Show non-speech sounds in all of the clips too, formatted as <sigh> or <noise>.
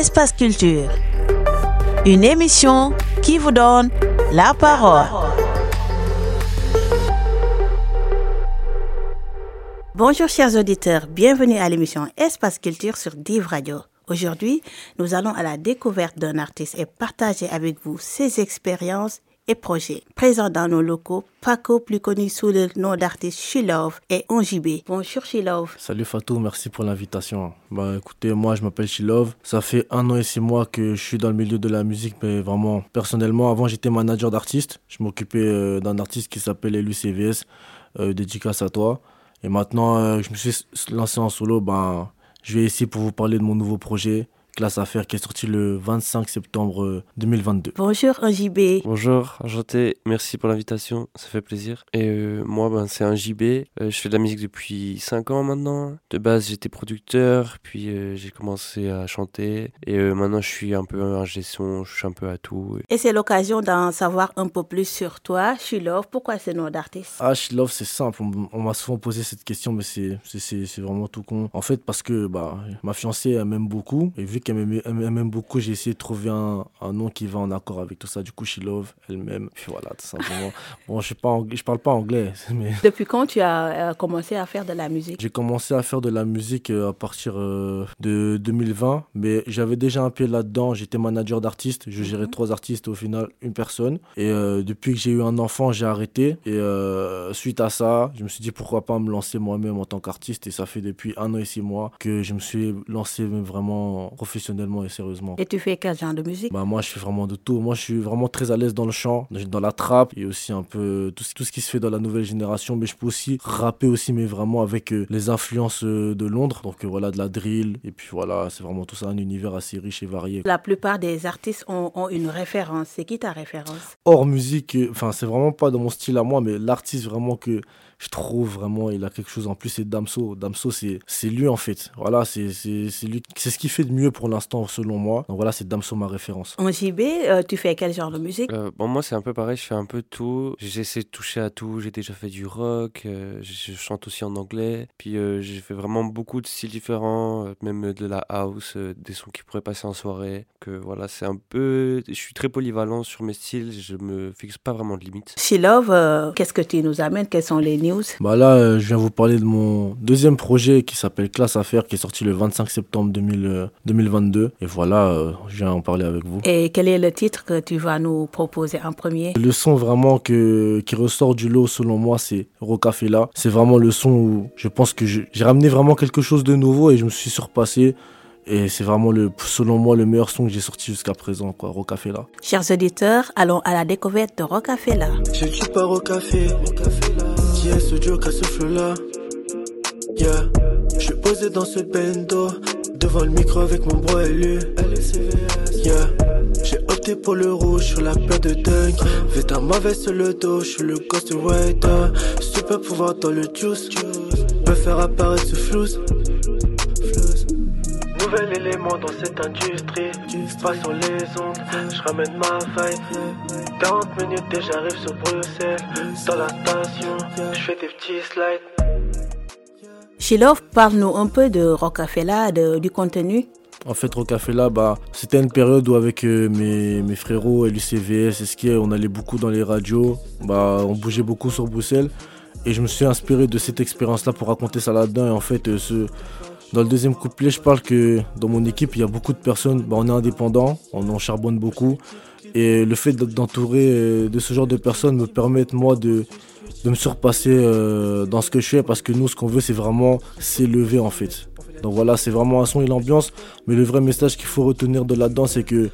Espace Culture. Une émission qui vous donne la parole. Bonjour chers auditeurs, bienvenue à l'émission Espace Culture sur Div Radio. Aujourd'hui, nous allons à la découverte d'un artiste et partager avec vous ses expériences et projets. Présent dans nos locaux, Paco, plus connu sous le nom d'artiste Shilove et Onjibé. Bonjour Shilove. Salut Fatou, merci pour l'invitation. Bah écoutez, moi je m'appelle Shilove. Ça fait un an et six mois que je suis dans le milieu de la musique, mais vraiment personnellement, avant j'étais manager d'artiste. Je m'occupais euh, d'un artiste qui s'appelle Elu CVS, euh, dédicace à toi. Et maintenant, euh, je me suis lancé en solo. Ben, je vais ici pour vous parler de mon nouveau projet Classe Affaires qui est sorti le 25 septembre 2022. Bonjour un JB. Bonjour, enchanté, merci pour l'invitation, ça fait plaisir. Et euh, moi, ben, c'est un JB, euh, je fais de la musique depuis 5 ans maintenant. De base, j'étais producteur, puis euh, j'ai commencé à chanter. Et maintenant, je suis un peu en gestion, je suis un peu à tout. Et c'est l'occasion d'en savoir un peu plus sur toi, Shilove. Pourquoi ce nom d'artiste? Ah, Shilove, c'est simple. On, m'a souvent posé cette question, mais c'est vraiment tout con. En fait, parce que bah, ma fiancée, elle m'aime beaucoup. Et vu qu'elle m'aime beaucoup, j'ai essayé de trouver un, un, nom qui va en accord avec tout ça. Du coup, She Love, elle m'aime. Puis voilà, tout simplement. <laughs> bon, je ne parle pas anglais. <laughs> Mais... Depuis quand tu as euh, commencé à faire de la musique? J'ai commencé à faire de la musique euh, à partir euh, de 2020, mais j'avais déjà un pied là-dedans. J'étais manager d'artistes. Je gérais mhm. trois artistes, au final, une personne. Et depuis que j'ai eu un enfant, j'ai arrêté. Et suite à ça, je me suis dit pourquoi pas me lancer moi-même en tant qu'artiste? Et ça fait depuis un an et six mois que je me suis lancé vraiment professionnellement et sérieusement. Et tu fais quel genre de musique? Bah, Moi, je fais vraiment de tout. Moi, je suis vraiment très à l'aise dans le chant, dans la trappe et aussi un peu tout, tout ce qui se fait dans la nouvelle génération. Mais je peux aussi rapper aussi, mais vraiment avec euh, les influences euh, de Londres. Donc euh, voilà, de la drill. Et puis voilà, c'est vraiment tout ça, un univers assez riche et varié. La plupart des artistes ont, ont une référence. C'est qui ta référence? Hors musique, enfin, c'est vraiment pas dans mon style à moi, mais l'artiste vraiment que je trouve vraiment il a quelque chose en plus c'est Damso. Damso c'est c'est lui en fait. Voilà c'est c'est lui c'est ce qu'il fait de mieux pour l'instant selon moi. Donc voilà c'est Damso ma référence. En JB euh, tu fais quel genre de musique? Euh, bon moi c'est un peu pareil je fais un peu tout. J'essaie de toucher à tout. J'ai déjà fait du rock euh, je chante aussi en anglais. Puis j'ai fait vraiment beaucoup de styles différents même de la house des sons qui pourraient passer en soirée. Que voilà c'est un peu je suis très polyvalent sur mes styles. Je me fixe pas vraiment de limites. Si Love qu'est-ce que tu nous amènes? Quels sont les bah là, euh, je viens vous parler de mon deuxième projet qui s'appelle Classe Affaires, qui est sorti le 25 septembre 2022. Euh, Et voilà, euh, je viens en parler avec vous. Et quel est le titre que tu vas nous proposer en premier? Le son vraiment que, qui ressort du lot, selon moi, c'est Rocafella. C'est vraiment le son où je pense que j'ai ramené vraiment quelque chose de nouveau et je me suis surpassé. Et c'est vraiment, le, selon moi, le meilleur son que j'ai sorti jusqu'à présent, quoi, Rocafella. Chers auditeurs, allons à la découverte de Rocafella. Je suis pas Rocafé, Yeah, je suis posé dans ce bendo. Devant le micro avec mon bro élu. Yeah, j'ai opté pour le rouge sur la paire de dingue. Fais ta mauvaise sur le dos, je suis le ghost rider. Super pouvoir dans le juice. Peut faire apparaître ce flouze. Nouvel élément dans cette industrie. Pas sur les ondes, je ramène ma vibe. 40 minutes et j'arrive sur Bruxelles. Dans la station, je fais des petits slides. Shilov, parle-nous un peu de Rocafella, de, du contenu. En fait, Rocafella, bah, c'était une période où avec euh, mes, mes, frérots, LUCVS, SK, on allait beaucoup dans les radios, bah, on bougeait beaucoup sur Bruxelles. Et je me suis inspiré de cette expérience-là pour raconter ça là-dedans. Et en fait, euh, ce, dans le deuxième couplet, je parle que dans mon équipe, il y a beaucoup de personnes, bah, on est indépendants, on en charbonne beaucoup. Et le fait d'entourer euh, de ce genre de personnes me permet, moi, de, de me surpasser euh, dans ce que je fais parce que nous, ce qu'on veut, c'est vraiment s'élever en fait. Donc voilà, c'est vraiment un son et l'ambiance. Mais le vrai message qu'il faut retenir de là-dedans, c'est que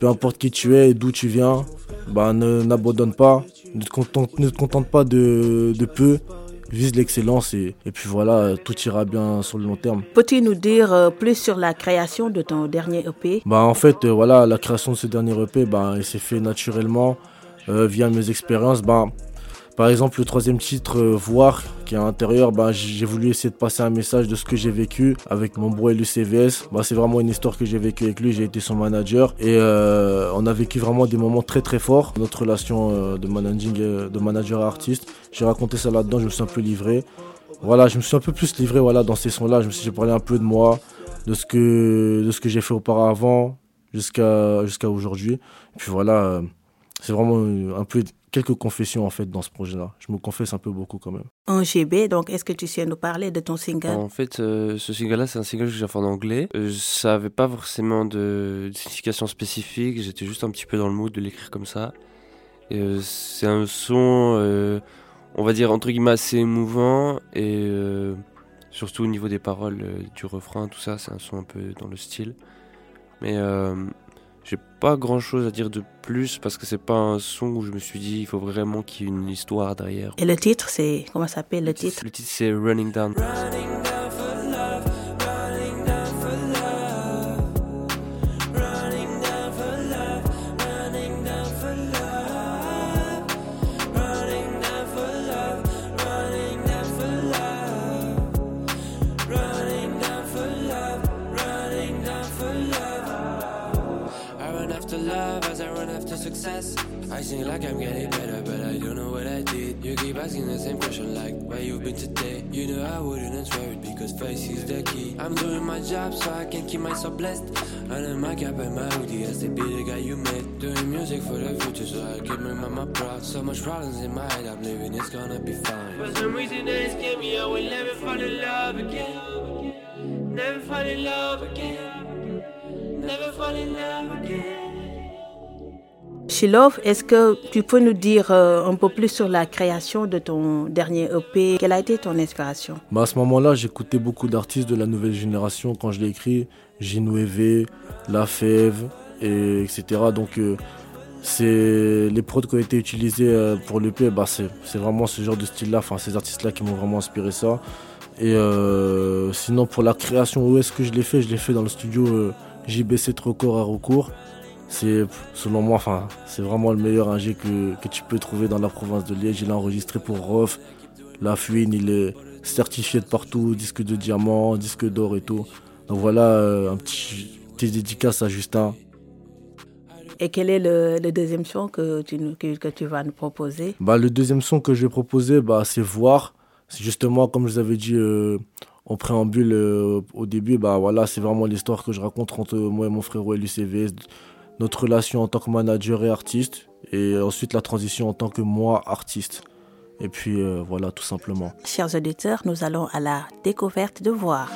peu importe qui tu es et d'où tu viens, bah, n'abandonne pas, ne te contente, ne te contente pas de, de peu, vise l'excellence et, et, puis voilà, tout ira bien sur le long terme. Peux-tu nous dire euh, plus sur la création de ton dernier EP bah, En fait, euh, voilà, la création de ce dernier EP, bah, il s'est fait naturellement euh, via mes expériences. Bah, par exemple, le troisième titre, euh, Voir, qui est à l'intérieur, bah, j'ai voulu essayer de passer un message de ce que j'ai vécu avec mon bro CVS. Bah, c'est vraiment une histoire que j'ai vécue avec lui, j'ai été son manager. Et euh, on a vécu vraiment des moments très très forts, notre relation euh, de, managing, de manager à artiste. J'ai raconté ça là-dedans, je me suis un peu livré. Voilà, je me suis un peu plus livré voilà, dans ces sons-là, je me suis parlé un peu de moi, de ce que, de ce que j'ai fait auparavant jusqu'à jusqu'à aujourd'hui. Puis voilà, c'est vraiment un peu quelques confessions en fait dans ce projet-là. Je me confesse un peu beaucoup quand même. En GB, donc est-ce que tu sais nous parler de ton single? En fait, euh, ce single-là, c'est un single que j'ai fait en anglais. Euh, ça n'avait pas forcément de, signification spécifique. J'étais juste un petit peu dans le mood de l'écrire comme ça. Euh, c'est un son, on va dire entre guillemets assez émouvant et surtout au niveau des paroles, du refrain, tout ça, c'est un son un peu dans le style. Mais j'ai pas grand chose à dire de plus parce que c'est pas un son où je me suis dit il faut vraiment qu'il y ait une histoire derrière. Et le titre, c'est. Comment ça s'appelle le titre Le titre, c'est Running Down. I seem like I'm getting better, but I don't know what I did. You keep asking the same question like, where you've been today? You know I wouldn't answer it because face is the key. I'm doing my job so I can keep myself blessed. Under my cap and my hoodie as the be the guy you met. Doing music for the future so I keep my mama proud. So much problems in my head, I'm living, it's gonna be fine. For some reason they scare me, I will never fall in love again. Never fall in love again. Never fall in love again. Shilov, est-ce que tu peux nous dire euh, un peu plus sur la création de ton dernier EP Quelle a été ton inspiration? Bah À ce moment-là, j'écoutais beaucoup d'artistes de la nouvelle génération quand je l'ai écrit. Ginouévé, La Fève, et etc. Donc, euh, les prods qui ont été utilisés euh, pour l'EP, bah, c'est vraiment ce genre de style-là, enfin ces artistes-là qui m'ont vraiment inspiré ça. Et sinon, pour la création, où est-ce que je l'ai fait Je l'ai fait dans le studio JBC Trocor à Recours c'est selon moi enfin c'est vraiment le meilleur ingé que, que, tu peux trouver dans la province de Liège. Il a enregistré pour Rof. La Fuine il est certifié de partout disque de diamant disque d'or et tout. Donc voilà euh, un petit, petit dédicace à Justin. Et quel est le, deuxième son que tu, que, que, tu vas nous proposer? Bah, Le deuxième son que je vais proposer, bah, c'est Voir. C'est justement, comme je vous avais dit euh, en préambule euh, au début, bah, voilà, c'est vraiment l'histoire que je raconte entre moi et mon frère LUCVS notre relation en tant que manager et artiste, et ensuite la transition en tant que moi artiste. Et puis euh, voilà, tout simplement. Chers auditeurs, nous allons à la découverte de voir.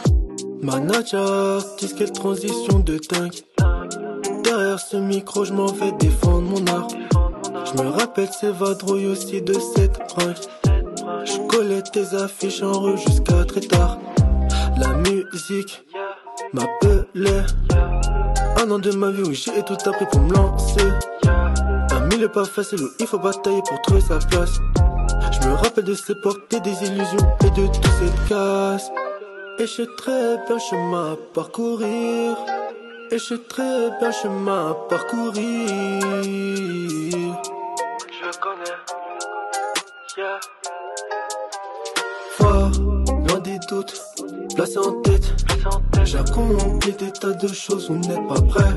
Manager, artiste, quelle transition de dingue. Derrière ce micro, je m'en vais défendre mon art. Je me rappelle ces vadrouilles aussi de cette bringue. Je collais tes affiches en rue jusqu'à très tard. La musique m'appelait. An de ma vie où j'ai tout appris pour me lancer. Un milieu pas facile où il faut batailler pour trouver sa place. Je me rappelle de ces portes et des illusions et de toute cette casse. Et je très bien chemin à parcourir. Et je très bien chemin à parcourir. Je connais. Yeah. Voir, loin des doutes, placé en tête. J'ai accompli des tas de choses, vous n'êtes pas prêt.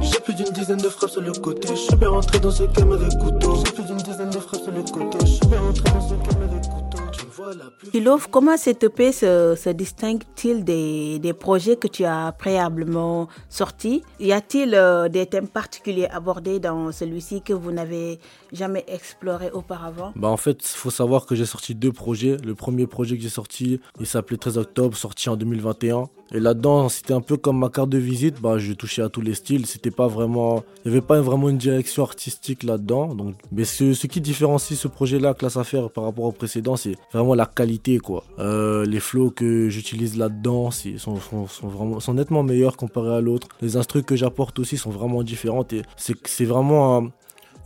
J'ai plus d'une dizaine de frappes sur le côté. Je suis bien rentré dans ce game avec couteau. J'ai plus d'une dizaine de frappes sur le côté. Je suis bien rentré dans ce game avec couteau. Ilov, comment cette EP se, distingue-t-il des, projets que tu as préalablement sortis? Y a-t-il euh, des thèmes particuliers abordés dans celui-ci que vous n'avez jamais exploré auparavant? Bah En fait, il faut savoir que j'ai sorti deux projets. Le premier projet que j'ai sorti, il s'appelait 13 octobre, sorti en 2021. Et là-dedans, c'était un peu comme ma carte de visite. Bah, je touchais à tous les styles. C'était pas vraiment, il n'y avait pas vraiment une direction artistique là-dedans. Donc, mais ce, ce qui différencie ce projet-là, Classe Affaires, par rapport au précédent, c'est vraiment la qualité, quoi. Euh, les flows que j'utilise là-dedans sont, sont, sont, vraiment, sont nettement meilleurs comparés à l'autre. Les instruments que j'apporte aussi sont vraiment différentes et c'est vraiment un,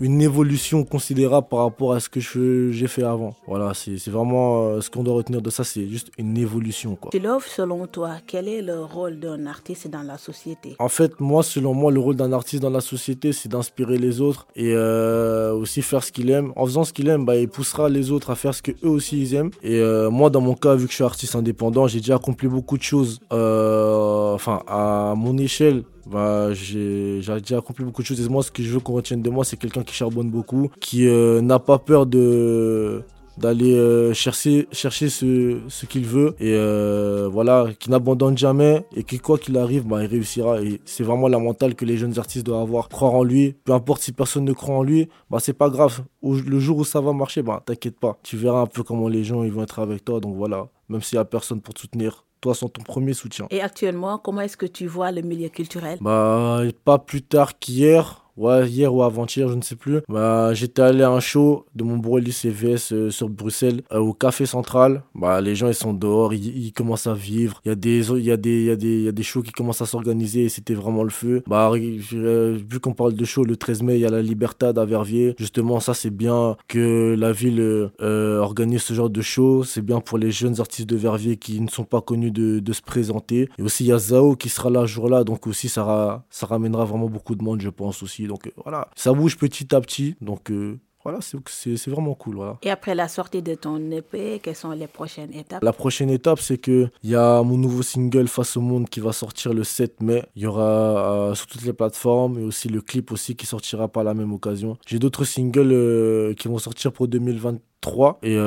une évolution considérable par rapport à ce que j'ai fait avant. Voilà, c'est vraiment euh, ce qu'on doit retenir de ça, c'est juste une évolution. Quoi. selon toi, quel est le rôle d'un artiste dans la société? En fait, moi, selon moi, le rôle d'un artiste dans la société, c'est d'inspirer les autres et euh, aussi faire ce qu'il aime. En faisant ce qu'il aime, bah, il poussera les autres à faire ce qu'eux aussi ils aiment. Et euh, moi, dans mon cas, vu que je suis artiste indépendant, j'ai déjà accompli beaucoup de choses. enfin, à mon échelle, bah, j'ai déjà accompli beaucoup de choses. Et moi, ce que je veux qu'on retienne de moi, c'est quelqu'un qui charbonne beaucoup, qui euh, n'a pas peur d'aller euh, chercher, chercher ce, ce qu'il veut et euh, voilà, qu'il n'abandonne jamais et que quoi qu'il arrive, bah, il réussira. Et c'est vraiment la mentale que les jeunes artistes doivent avoir, croire en lui. Peu importe si personne ne croit en lui, bah, c'est pas grave. Le jour où ça va marcher, bah, t'inquiète pas. Tu verras un peu comment les gens ils vont être avec toi. Donc voilà, même s'il n'y a personne pour te soutenir, toi sont ton premier soutien. Et actuellement, comment est-ce que tu vois le milieu culturel? Bah, pas plus tard qu'hier ouais, hier ou avant-hier, je ne sais plus. Bah, j'étais allé à un show de mon bro CVS euh, sur Bruxelles, euh, au Café Central. Bah, les gens, ils sont dehors, ils, commencent à vivre. Il y a des, y y y a des shows qui commencent à s'organiser et c'était vraiment le feu. Bah, euh, vu qu'on parle de show, le 13 mai, il y a la Libertad à Verviers. Justement, ça, c'est bien que la ville organise ce genre de show. C'est bien pour les jeunes artistes de Verviers qui ne sont pas connus de, se présenter. Et aussi, il y a Zao qui sera là jour-là. Donc aussi, ça ramènera vraiment beaucoup de monde, je pense aussi. Donc euh, voilà, ça bouge petit à petit. Donc euh, voilà, c'est vraiment cool. Voilà. Et après la sortie de ton EP, quelles sont les prochaines étapes? La prochaine étape, c'est qu'il y a mon nouveau single Face au Monde qui va sortir le 7 mai. Il y aura euh, sur toutes les plateformes et aussi le clip aussi qui sortira par la même occasion. J'ai d'autres singles qui vont sortir pour 2023 et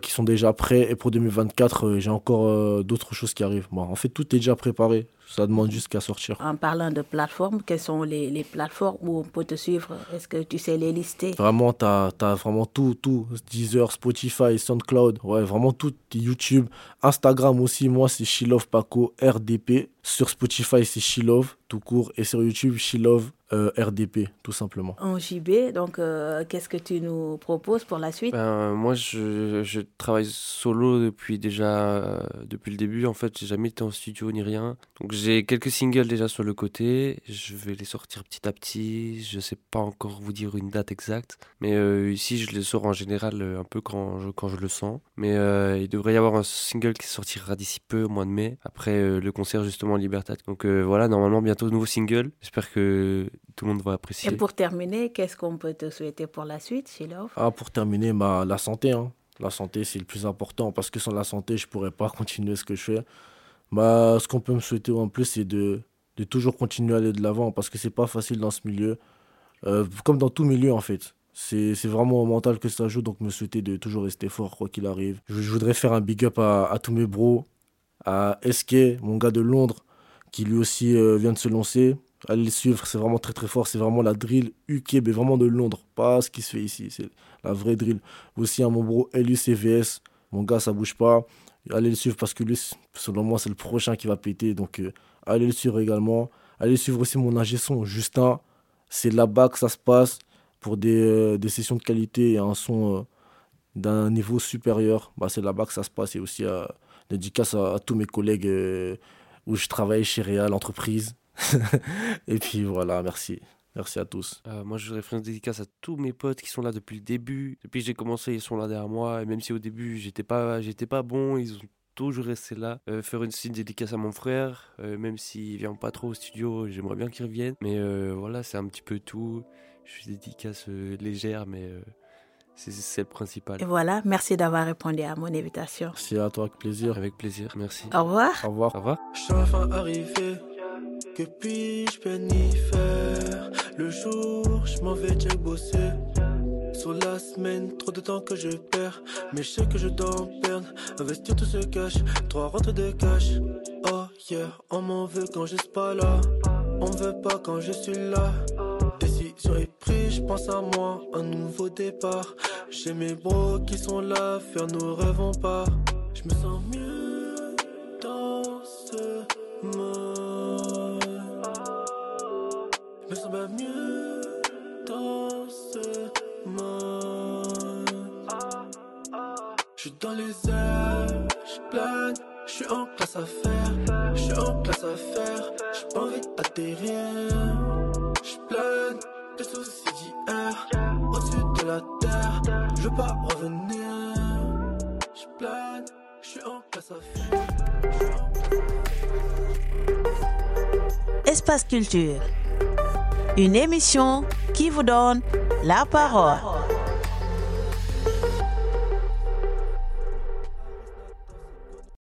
qui sont déjà prêts. Et pour 2024, j'ai encore d'autres choses qui arrivent. Bon, en fait, tout est déjà préparé. Ça demande juste qu'à sortir. En parlant de plateformes, quelles sont les, les plateformes où on peut te suivre? Est-ce que tu sais les lister? Vraiment, tu as, as, vraiment tout, tout. Deezer, Spotify, SoundCloud, ouais, vraiment tout. YouTube, Instagram aussi, moi c'est Shilov Paco RDP. Sur Spotify, c'est Shilove, tout court. Et sur YouTube, Shilove euh, RDP, tout simplement. En JB, donc euh, qu'est-ce que tu nous proposes pour la suite? Ben, Moi, je, je, travaille solo depuis déjà, euh, depuis le début. En fait, j'ai jamais été en studio ni rien. Donc j'ai quelques singles déjà sur le côté. Je vais les sortir petit à petit. Je sais pas encore vous dire une date exacte. Mais ici, je les sors en général un peu quand je, quand je le sens. Mais il devrait y avoir un single qui sortira d'ici peu, au mois de mai. Après le concert justement en Libertad. Donc euh, voilà, normalement bientôt nouveau single. J'espère que tout le monde va apprécier. Et pour terminer, qu'est-ce qu'on peut te souhaiter pour la suite Love Ah, pour terminer, bah, la santé. Hein. La santé, c'est le plus important parce que sans la santé, je pourrais pas <laughs> continuer ce que je fais. Bah, ce qu'on peut me souhaiter en plus, c'est de, de toujours continuer à aller de l'avant parce que c'est pas facile dans ce milieu. Euh, comme dans tout milieu en fait. C'est vraiment au mental que ça joue, donc me souhaiter de toujours rester fort quoi qu'il arrive. Je, voudrais faire un big up à, tous mes bros, à SK, mon gars de Londres, qui lui aussi euh, vient de se lancer. Allez le suivre, c'est vraiment très très fort. C'est vraiment la drill UK, mais vraiment de Londres, pas ce qui se fait ici. C'est la vraie drill. Aussi à mon bro LUCVS, mon gars, ça bouge pas. Allez le suivre parce que lui, selon moi, c'est le prochain qui va péter. Donc euh, allez le suivre également. Allez suivre aussi mon ingé son, Justin. C'est là-bas que ça se passe pour des, euh, des sessions de qualité et un son d'un niveau supérieur. Bah, c'est là-bas que ça se passe. Et aussi dédicace à, à, tous mes collègues où je travaille chez Real Entreprise. <laughs> et puis voilà, merci. Merci à tous. Euh, moi, je voudrais faire une dédicace à tous mes potes qui sont là depuis le début. Depuis que j'ai commencé, ils sont là derrière moi. Et même si au début, j'étais pas, j'étais pas bon, ils ont toujours resté là. Euh, faire une, une dédicace à mon frère, euh, même s'il vient pas trop au studio, j'aimerais bien qu'il revienne. Mais voilà, c'est un petit peu tout. Je suis dédicace légère, mais c'est le principal. Et voilà, merci d'avoir répondu à mon invitation. Merci à toi, avec plaisir. Avec plaisir, merci. Au revoir. Au revoir. Au revoir. Je suis enfin arrivé, que puis-je faire Le jour, je m'en vais déjà bosser. Sur la semaine, trop de temps que je perds. Mais je sais que je dois en perdre. Investir tout se cache, trois rentrées de cash. Oh yeah, on m'en veut quand je suis pas là. On veut pas quand je suis là. Décision est prise, je pense à moi, un nouveau départ. J'ai mes bros qui sont là, faire nos rêves en part. Je me sens mieux Me sens bien mieux dans ce monde. Je suis dans les airs, je plane, je suis en classe à faire, je suis en classe à faire, j'ai envie d'atterrir. Je plane des soucis d'hier, au-dessus de la terre, je veux pas revenir. Je plane, je suis en classe à faire. Espace Culture, une émission qui vous donne la parole.